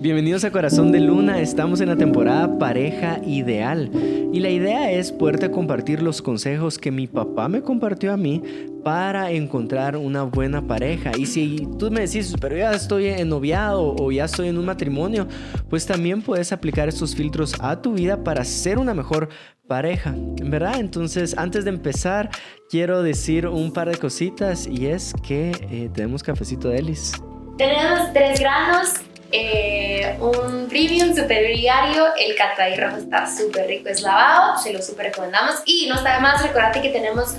Bienvenidos a Corazón de Luna, estamos en la temporada Pareja Ideal y la idea es poderte compartir los consejos que mi papá me compartió a mí para encontrar una buena pareja. Y si tú me decís, pero ya estoy en noviado o ya estoy en un matrimonio, pues también puedes aplicar estos filtros a tu vida para ser una mejor pareja, ¿verdad? Entonces, antes de empezar, quiero decir un par de cositas y es que eh, tenemos cafecito de Elis. Tenemos tres granos eh, un premium super diario. El cataí rojo está súper rico, es lavado, se lo súper recomendamos. Y no está de más, recordate que tenemos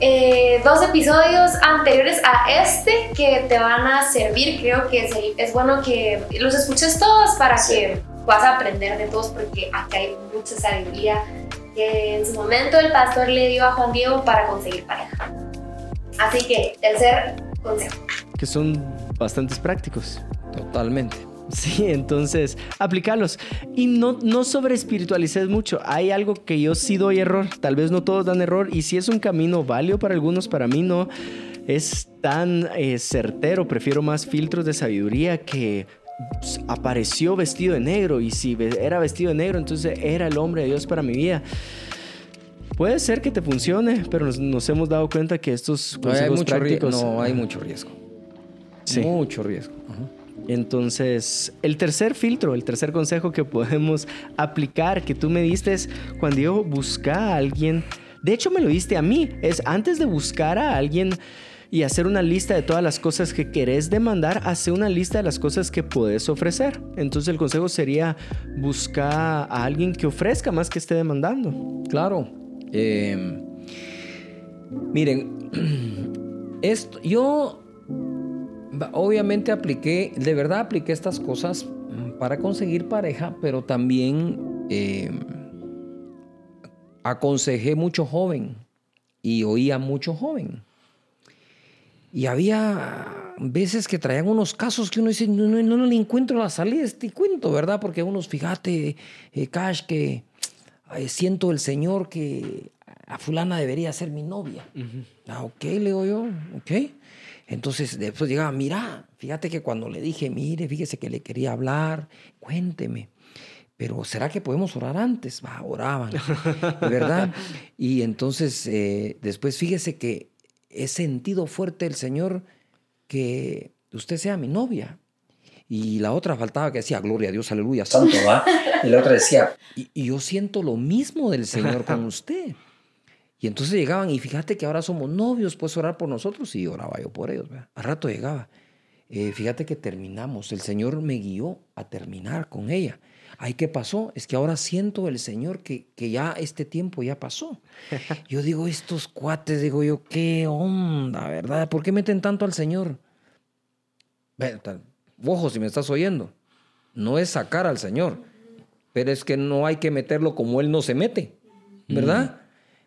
eh, dos episodios anteriores a este que te van a servir. Creo que es, es bueno que los escuches todos para que puedas aprender de todos, porque acá hay mucha sabiduría que en su momento el pastor le dio a Juan Diego para conseguir pareja. Así que, tercer consejo. Que son bastantes prácticos. Totalmente. Sí, entonces aplicarlos y no, no sobre espiritualices mucho. Hay algo que yo sí doy error, tal vez no todos dan error y si es un camino válido para algunos, para mí no es tan eh, certero. Prefiero más filtros de sabiduría que pues, apareció vestido de negro y si era vestido de negro, entonces era el hombre de Dios para mi vida. Puede ser que te funcione, pero nos, hemos dado cuenta que estos consejos prácticos no hay mucho riesgo. Sí. Mucho riesgo. Entonces, el tercer filtro, el tercer consejo que podemos aplicar que tú me diste es cuando yo busca a alguien, de hecho me lo diste a mí, es antes de buscar a alguien y hacer una lista de todas las cosas que querés demandar, hace una lista de las cosas que puedes ofrecer. Entonces el consejo sería buscar a alguien que ofrezca más que esté demandando. Claro. Em, miren, esto, yo obviamente apliqué, de verdad apliqué estas cosas para conseguir pareja, pero también eh, aconsejé mucho joven y oía mucho joven. Y había veces que traían unos casos que uno dice, no, no, le encuentro la salida a este cuento, ¿verdad? Porque unos, fíjate, eh, Cash, que siento el Señor que a fulana debería ser mi novia. Ah, ok, le digo yo, ok. Entonces después llegaba, mira, fíjate que cuando le dije, mire, fíjese que le quería hablar, cuénteme. Pero ¿será que podemos orar antes? Va, oraban, ¿verdad? Y entonces eh, después fíjese que he sentido fuerte el Señor que usted sea mi novia. Y la otra faltaba que decía, gloria a Dios, aleluya, santo, ¿va? Y la otra decía, y yo siento lo mismo del Señor con usted. Y entonces llegaban, y fíjate que ahora somos novios, puedes orar por nosotros. Y oraba yo por ellos. ¿verdad? Al rato llegaba. Eh, fíjate que terminamos. El Señor me guió a terminar con ella. Ay, ¿qué pasó? Es que ahora siento el Señor que, que ya este tiempo ya pasó. Yo digo, estos cuates, digo yo, qué onda, ¿verdad? ¿Por qué meten tanto al Señor? Ojo, si me estás oyendo, no es sacar al Señor, pero es que no hay que meterlo como Él no se mete, ¿verdad?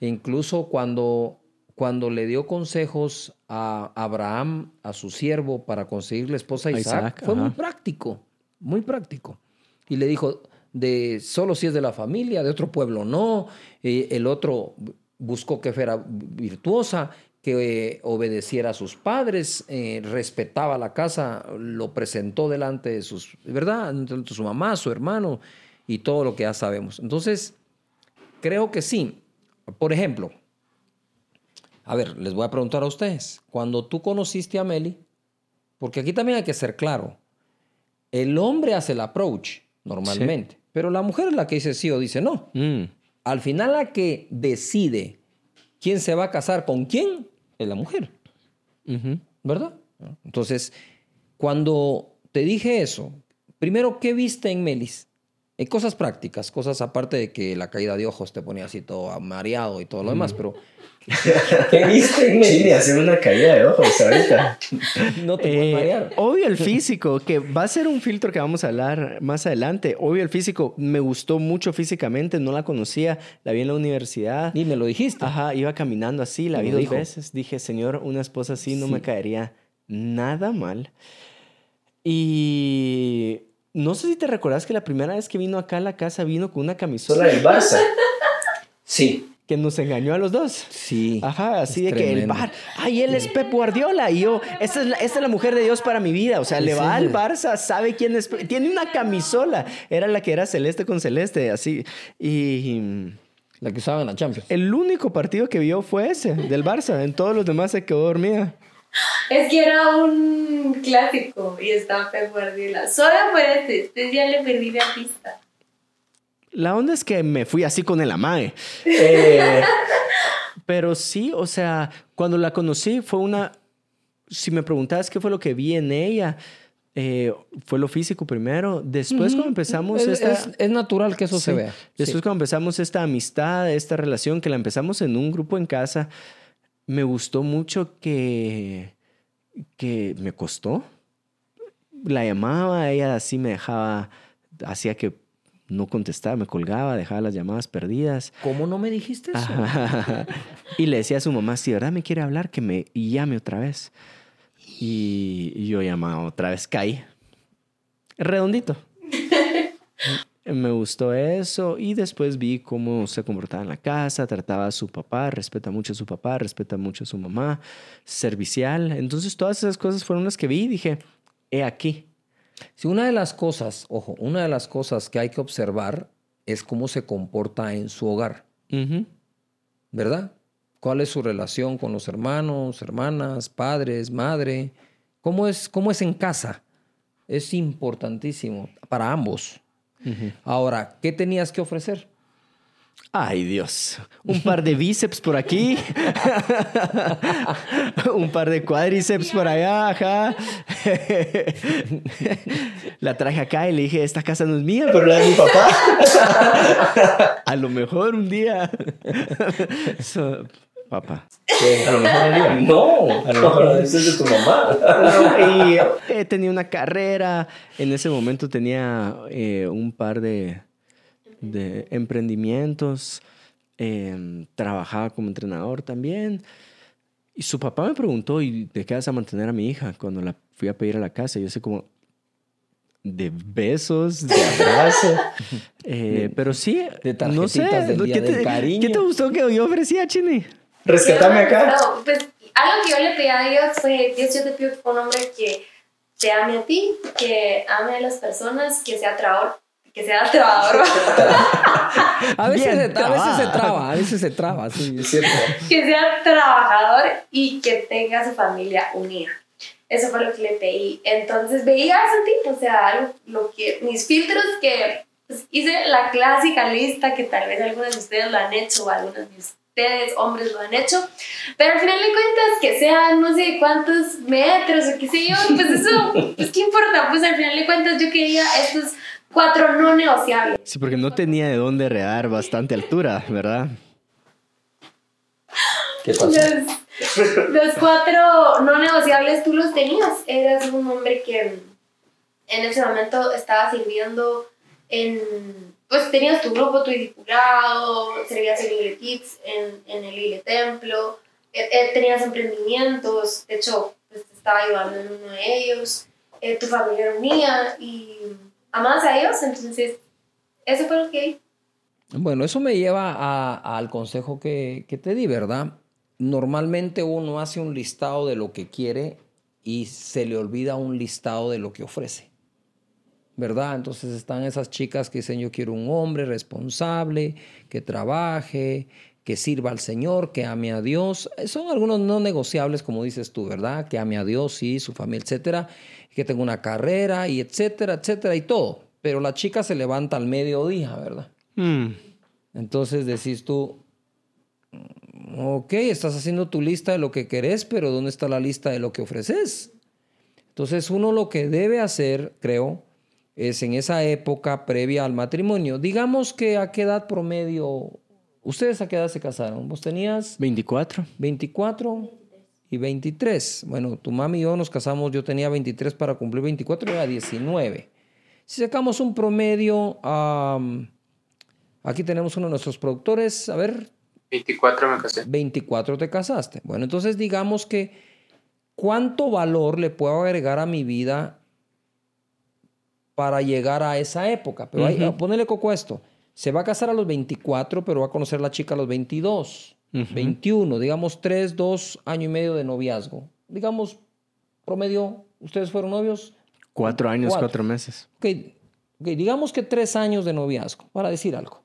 Incluso cuando, cuando le dio consejos a Abraham, a su siervo, para conseguir la esposa Isaac, fue muy práctico, muy práctico. Y le dijo, de solo si es de la familia, de otro pueblo no. el otro buscó que fuera virtuosa, que eh, obedeciera a sus padres, eh, respetaba la casa, lo presentó delante de sus, ¿verdad? De su mamá, su hermano y todo lo que ya sabemos. Entonces, creo que sí, por ejemplo, a ver, les voy a preguntar a ustedes, cuando tú conociste a Meli, porque aquí también hay que ser claro, el hombre hace el approach normalmente, pero la mujer es la que dice sí o dice no. Mm. Al final la que decide quién se va a casar con quién es la mujer, ¿verdad? Entonces, cuando te dije eso, primero, ¿qué viste en Melis? En cosas prácticas, cosas aparte de que la caída de ojos te ponía así todo mareado y todo lo demás, pero ¿qué viste? Sí, hacer una caída de ojos ahorita. no te eh, marear. Obvio el físico, que va a ser un filtro que vamos a hablar más adelante. Obvio el físico, me gustó mucho físicamente, no la conocía, la vi en la universidad. Y me lo dijiste. Ajá, iba caminando así, la vi dos veces. Dije, señor, una esposa así no me caería nada mal. Y no sé si te recuerdas que la primera vez que vino acá a la casa vino con una camisola del Barça. Sí. que nos engañó a los dos. Sí. Ajá, así de que el bar, ay, él es Pep Guardiola y yo, esta es la, esta es la mujer de Dios para mi vida. O sea, le va al Barça, sabe quién es, tiene una camisola, era la que era celeste con celeste, así. Y La que usaba en la Champions. el único partido que vio fue ese, del Barça. En todos los demás se quedó dormida. Es que era un clásico y estaba Pep Guardiola. Solo por este, este ya le perdí la pista. La onda es que me fui así con el amae. Eh, pero sí, o sea, cuando la conocí fue una... Si me preguntabas qué fue lo que vi en ella, eh, fue lo físico primero. Después cuando empezamos Es, esta... es- es natural que eso se Sí. vea. Después cuando empezamos esta amistad, esta relación, que la empezamos en un grupo en casa, me gustó mucho que, que me costó. La llamaba, ella así me dejaba, hacía que no contestaba, me colgaba, dejaba las llamadas perdidas. ¿Cómo no me dijiste eso? Y le decía a su mamá, si de verdad me quiere hablar, que me llame otra vez. Y y yo llamaba otra vez, caí. Redondito. Me gustó eso y después vi cómo se comportaba en la casa, trataba a su papá, respeta mucho a su papá, respeta mucho a su mamá, servicial. Entonces todas esas cosas fueron las que vi y dije, he aquí. Si una de las cosas, ojo, una de las cosas que hay que observar es cómo se comporta en su hogar, Ujú. ¿verdad? ¿Cuál es su relación con los hermanos, hermanas, padres, madre? ¿Cómo es, cómo es en casa? Es importantísimo para ambos. Ahora, ¿qué tenías que ofrecer? Ay, Dios. Un par de bíceps por aquí. Un par de cuádriceps por allá, ajá. La traje acá y le dije, esta casa no es mía, pero la de mi papá. A lo mejor un día. So, papá. A lo mejor. No, a lo mejor eso es de tu mamá. No, y eh, tenía una carrera. En ese momento tenía eh, un par de, de emprendimientos. eh, trabajaba como entrenador también. Y su papá me preguntó, ¿y de qué vas a mantener a mi hija? Cuando la fui a pedir a la casa, yo sé como de besos, de abrazo. Eh, pero sí, de no sé. tarjetitas del Día ¿qué, del te, Cariño. ¿Qué te gustó que yo ofrecía, Chini? Rescatame acá. No, pues algo que yo le pedí a Dios fue, Dios, yo te pido un hombre que te ame a ti, que ame a las personas, que sea trabajador, que sea trabajador, A veces, se, a veces se traba, a veces se traba, sí, es cierto. que sea trabajador y que tenga su familia unida. Eso fue lo que le pedí. Entonces veía a ese tipo, o sea, algo- lo que, mis filtros que pues, hice la clásica lista que tal vez algunos de ustedes lo han hecho o algunos de ustedes, hombres, lo han hecho, pero al final de cuentas que sean no sé cuántos metros o qué sé yo, pues eso, pues qué importa, pues al final de cuentas yo quería estos cuatro no negociables. Sí, porque no tenía de dónde redar bastante altura, ¿verdad? ¿Qué pasó? Los, los cuatro no negociables tú los tenías. Eras un hombre que en ese momento estaba sirviendo en. Pues tenías tu grupo, tu discipulado, servías en Lille Kids, en, en el Lille Templo, eh, eh, tenías emprendimientos, de hecho, pues te estaba ayudando en uno de ellos, eh, tu familia unida y amabas a Dios, entonces, eso fue lo que. Bueno, eso me lleva al consejo que, que te di, ¿verdad? Normalmente uno hace un listado de lo que quiere y se le olvida un listado de lo que ofrece, ¿verdad? Entonces están esas chicas que dicen yo quiero un hombre responsable, que trabaje, que sirva al Señor, que ame a Dios. Son algunos no negociables, como dices tú, ¿verdad? Que ame a Dios, sí, su familia, etcétera, que tenga una carrera y etcétera, etcétera y todo. Pero la chica se levanta al mediodía, ¿verdad? Mm. Entonces decís tú, "Mm, ok, estás haciendo tu lista de lo que querés, pero ¿dónde está la lista de lo que ofreces? Entonces uno lo que debe hacer, creo, es en esa época previa al matrimonio. Digamos que a qué edad promedio, ¿ustedes a qué edad se casaron? ¿Vos tenías 24. 24 y 23? Bueno, tu mami y yo nos casamos, yo tenía 23 para cumplir 24 y era 19. Si sacamos un promedio, aquí tenemos uno de nuestros productores, a ver, 24 me casé. 24 te casaste. Bueno, entonces digamos que cuánto valor le puedo agregar a mi vida para llegar a esa época. Pero ahí, Ujú. ponele coco esto. se va a casar a los 24, pero va a conocer a la chica a los 22, 21, digamos 3, 2, año y medio de noviazgo. Digamos, promedio, ¿ustedes fueron novios? Cuatro años, cuatro, meses. Ok, digamos que tres años de noviazgo, para decir algo.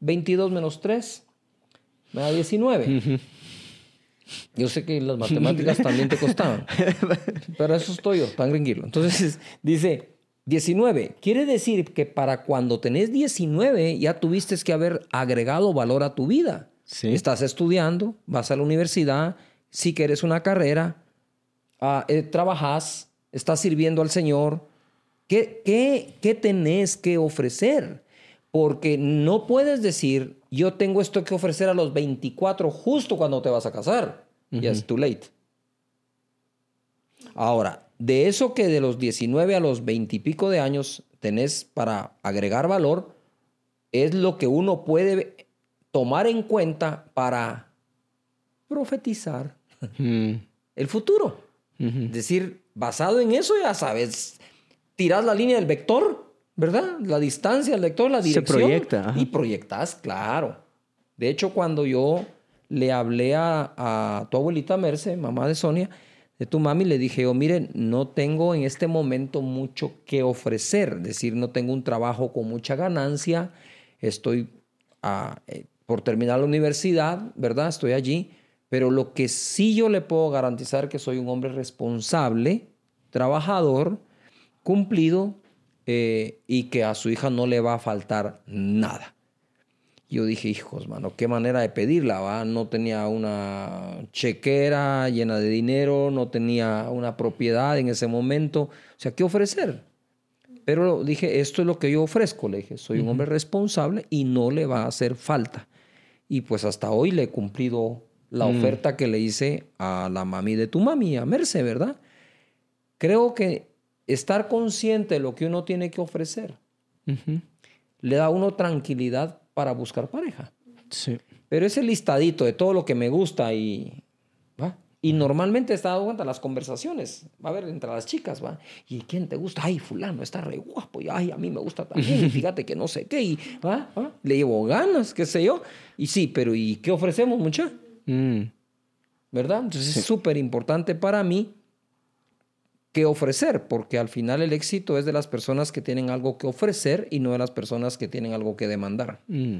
22 menos 3 me da 19. Yo sé que las matemáticas también te costaban, pero eso estoy yo, tan gringuilo. Entonces dice 19. Quiere decir que para cuando tenés 19 ya tuviste que haber agregado valor a tu vida. Estás estudiando, vas a la universidad, si quieres una carrera, uh, eh, trabajas, estás sirviendo al Señor. ¿Qué, qué, qué tenés que ofrecer? Porque no puedes decir, yo tengo esto que ofrecer a los 24 justo cuando te vas a casar. Ya es too late. Ahora, de eso que de los 19 a los 20 y pico de años tenés para agregar valor, es lo que uno puede tomar en cuenta para profetizar mm. el futuro. Es decir, basado en eso ya sabes, tiras la línea del vector ¿verdad? La distancia, el lector, la dirección. Se proyecta. Y proyectas, claro. De hecho, cuando yo le hablé a, tu abuelita Merce, mamá de Sonia, de tu mami, le dije yo, miren, no tengo en este momento mucho que ofrecer, es decir, no tengo un trabajo con mucha ganancia, estoy ah, eh, por terminar la universidad, ¿verdad? Estoy allí, pero lo que sí yo le puedo garantizar que soy un hombre responsable, trabajador, cumplido, eh, y que a su hija no le va a faltar nada. Yo dije, hijos, mano, qué manera de pedirla, ¿va? No tenía una chequera llena de dinero, no tenía una propiedad en ese momento. O sea, ¿qué ofrecer? Pero dije, esto es lo que yo ofrezco, le dije, soy un hombre responsable y no le va a hacer falta. Y pues hasta hoy le he cumplido la mm. oferta que le hice a la mami de tu mami, a Merce, ¿verdad? Creo que estar consciente de lo que uno tiene que ofrecer le da a uno tranquilidad para buscar pareja. Sí. Pero ese listadito de todo lo que me gusta y ¿va? Y normalmente está dado cuenta las conversaciones, va a ver, entre las chicas, ¿va? ¿Y quién te gusta? Ay, fulano, está re guapo. Y ay, a mí me gusta también. fíjate que no sé qué. Y, ¿va? Le llevo ganas, qué sé yo. Y sí, pero ¿y qué ofrecemos, mucha? Mm. ¿Verdad? Entonces es súper importante para mí que ofrecer, porque al final el éxito es de las personas que tienen algo que ofrecer y no de las personas que tienen algo que demandar. Mm.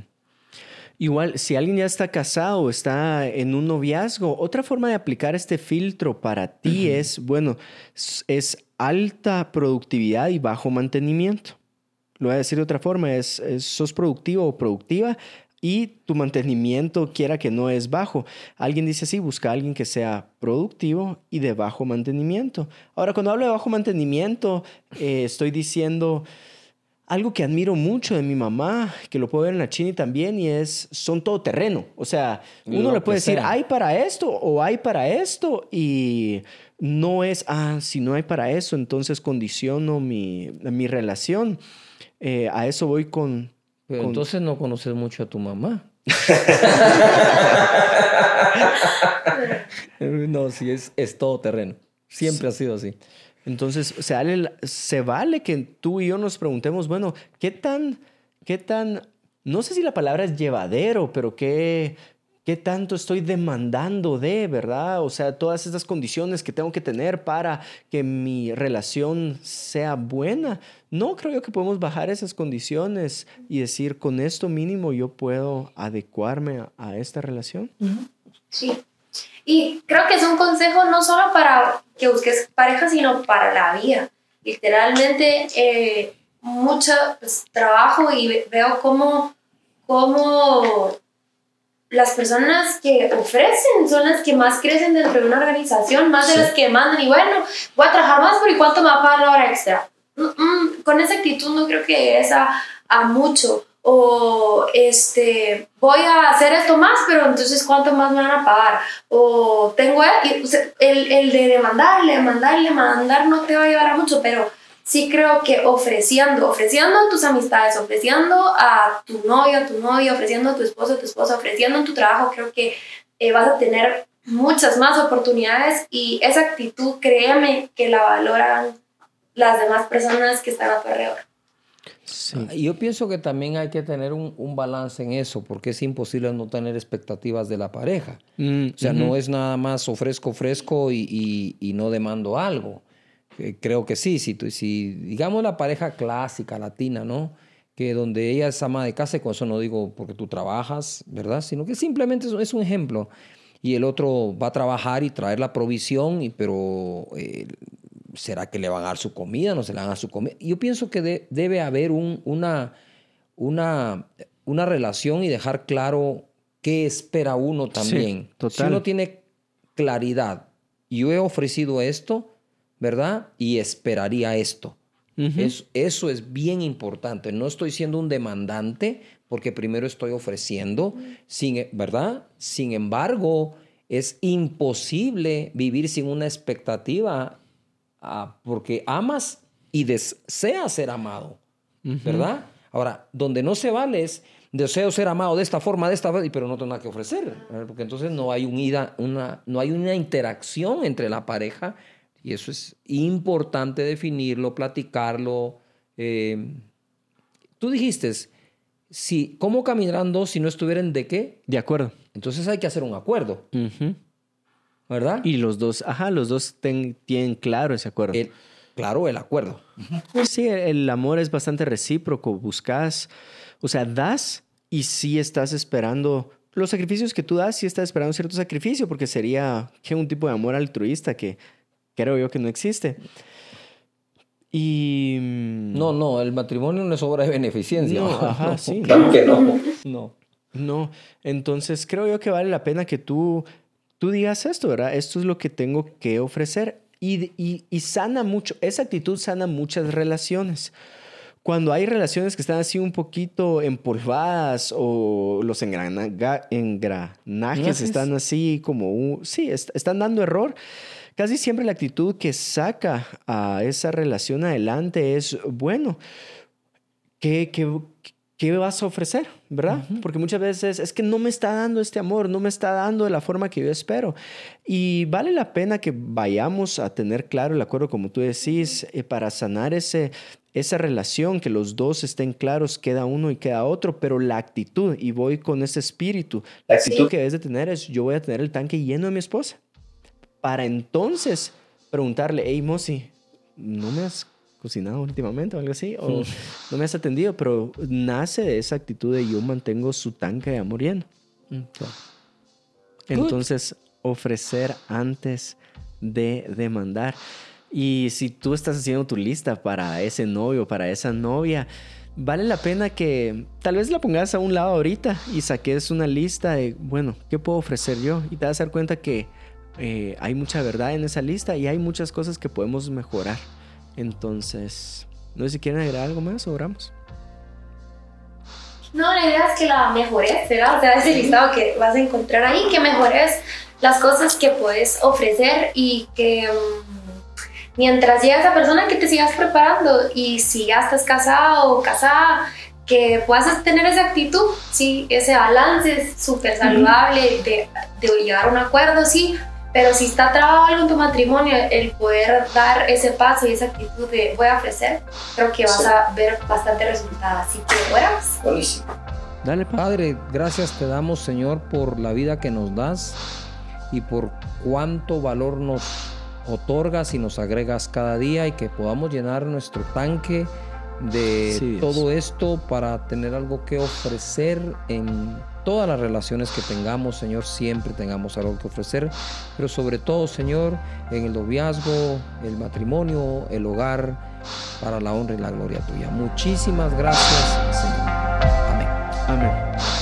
Igual, si alguien ya está casado o está en un noviazgo, otra forma de aplicar este filtro para ti es, bueno, es alta productividad y bajo mantenimiento. Lo voy a decir de otra forma, es, es sos productivo o productiva, y tu mantenimiento quiera que no es bajo. Alguien dice así, busca a alguien que sea productivo y de bajo mantenimiento. Ahora, cuando hablo de bajo mantenimiento, eh, estoy diciendo algo que admiro mucho de mi mamá, que lo puedo ver en la Chini también, y es, son todo terreno. O sea, uno le puede decir, hay para esto o hay para esto, y no es, ah, si no hay para eso, entonces condiciono mi, mi relación. Eh, a eso voy con, pero entonces no conoces mucho a tu mamá. no, sí, es, es todo terreno. Siempre ha sido así. Entonces, se vale, se vale que tú y yo nos preguntemos, bueno, ¿qué tan, qué tan, no sé si la palabra es llevadero, pero qué, ¿Qué tanto estoy demandando de, verdad? O sea, todas estas condiciones que tengo que tener para que mi relación sea buena. No creo yo que podemos bajar esas condiciones y decir, con esto mínimo yo puedo adecuarme a, esta relación. Sí. Y creo que es un consejo no solo para que busques pareja, sino para la vida. Literalmente, eh, mucho pues, trabajo y veo cómo, cómo las personas que ofrecen son las que más crecen dentro de una organización, más de las que mandan y bueno, voy a trabajar más, pero ¿y cuánto me va a pagar la hora extra? Mm, mm, con esa actitud no creo que es a, a, mucho. O este, voy a hacer esto más, pero entonces ¿cuánto más me van a pagar? O tengo el, el, el de demandarle, demandarle, mandar no te va a llevar a mucho, pero sí creo que ofreciendo, ofreciendo a tus amistades, ofreciendo a tu novio, a tu novio, ofreciendo a tu esposo, a tu esposa, ofreciendo en tu trabajo, creo que eh, vas a tener muchas más oportunidades y esa actitud, créeme que la valoran las demás personas que están a tu alrededor. Y yo pienso que también hay que tener un, balance en eso, porque es imposible no tener expectativas de la pareja. Mm, o sea, no es nada más ofrezco, ofrezco y, y, no demando algo. Eh, creo que sí, si, si digamos la pareja clásica, latina, ¿no? Que donde ella es ama de casa, y con eso no digo porque tú trabajas, ¿verdad? Sino que simplemente es un ejemplo. Y el otro va a trabajar y traer la provisión, y, pero eh, ¿será que le van a dar su comida? ¿No se le van a dar su comida? Yo pienso que debe haber un, una, una, una relación y dejar claro qué espera uno también. Si uno tiene claridad, yo he ofrecido esto, ¿verdad? Y esperaría esto. eso es bien importante. No estoy siendo un demandante porque primero estoy ofreciendo, sin, ¿verdad? Sin embargo, es imposible vivir sin una expectativa Ah, porque amas y deseas ser amado, ¿verdad? Ahora, donde no se vale es deseo ser amado de esta forma, de esta forma, pero no tengo nada que ofrecer, porque entonces no hay, una, no hay una interacción entre la pareja y eso es importante definirlo, platicarlo. Eh, tú dijiste, si, ¿cómo caminarán dos si no estuvieran de qué? De acuerdo. Entonces hay que hacer un acuerdo. ¿verdad? Y los dos, ajá, los dos tienen claro ese acuerdo. claro, el acuerdo. Sí, el amor es bastante recíproco, buscas, o sea, das y sí estás esperando los sacrificios que tú das, sí estás esperando cierto sacrificio, porque sería que un tipo de amor altruista que creo yo que no existe. Y... Mm, no, no, el matrimonio no es obra de beneficencia. No, ajá, sí. Claro que no. No. No, entonces creo yo que vale la pena que tú tú digas esto, ¿verdad? Esto es lo que tengo que ofrecer. Y, y, sana mucho, esa actitud sana muchas relaciones. Cuando hay relaciones que están así un poquito empolvadas o los engranajes están así como, sí, están dando error, casi siempre la actitud que saca a esa relación adelante es, bueno, ¿qué, qué, ¿qué vas a ofrecer? ¿Verdad? Porque muchas veces es que no me está dando este amor, no me está dando de la forma que yo espero. Y vale la pena que vayamos a tener claro el acuerdo, como tú decís, eh, para sanar ese, esa relación, que los dos estén claros, queda uno y queda otro, pero la actitud, y voy con ese espíritu, la actitud que debes de tener es, yo voy a tener el tanque lleno de mi esposa. Para entonces preguntarle, hey, Mosi, ¿no me has cocinado últimamente o algo así, o no me has atendido, pero nace de esa actitud de yo mantengo su tanque de amor lleno. Mm, Entonces, ofrecer antes de demandar. Y si tú estás haciendo tu lista para ese novio, para esa novia, vale la pena que tal vez la pongas a un lado ahorita y saques una lista de, bueno, ¿qué puedo ofrecer yo? Y te vas a dar cuenta que eh, hay mucha verdad en esa lista y hay muchas cosas que podemos mejorar. Entonces, no sé si quieren agregar algo más o oramos. No, la idea es que la mejores, ¿verdad? O sea, ese listado que vas a encontrar ahí, que mejores las cosas que puedes ofrecer y que mm, mientras llega esa persona que te sigas preparando y si ya estás casado o casada, que puedas tener esa actitud, sí, ese balance súper saludable de, de llegar a un acuerdo, sí, pero si está trabado algo en tu matrimonio, el poder dar ese paso y esa actitud de voy a ofrecer, creo que vas a ver bastante resultado. Así que oramos. Buenísimo. Dale, Padre, gracias te damos, Señor, por la vida que nos das y por cuánto valor nos otorgas y nos agregas cada día y que podamos llenar nuestro tanque de todo esto para tener algo que ofrecer en todas las relaciones que tengamos, Señor, siempre tengamos algo que ofrecer, pero sobre todo, Señor, en el noviazgo, el matrimonio, el hogar, para la honra y la gloria tuya. Muchísimas gracias, Señor. Amén. Amén.